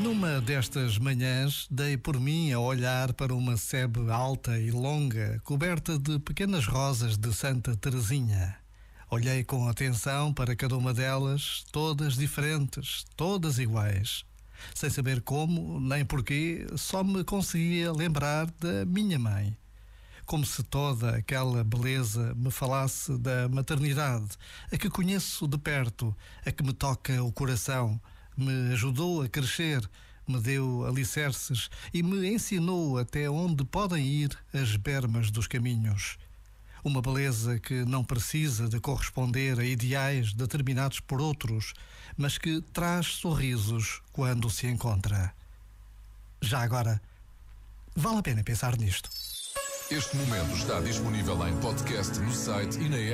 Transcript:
Numa destas manhãs, dei por mim a olhar para uma sebe alta e longa, coberta de pequenas rosas de Santa Teresinha. Olhei com atenção para cada uma delas, todas diferentes, todas iguais. Sem saber como nem porquê, só me conseguia lembrar da minha mãe. Como se toda aquela beleza me falasse da maternidade, a que conheço de perto, a que me toca o coração, me ajudou a crescer, me deu alicerces e me ensinou até onde podem ir as bermas dos caminhos. Uma beleza que não precisa de corresponder a ideais determinados por outros, mas que traz sorrisos quando se encontra. Já agora, vale a pena pensar nisto. Este momento está disponível em podcast no site e na app.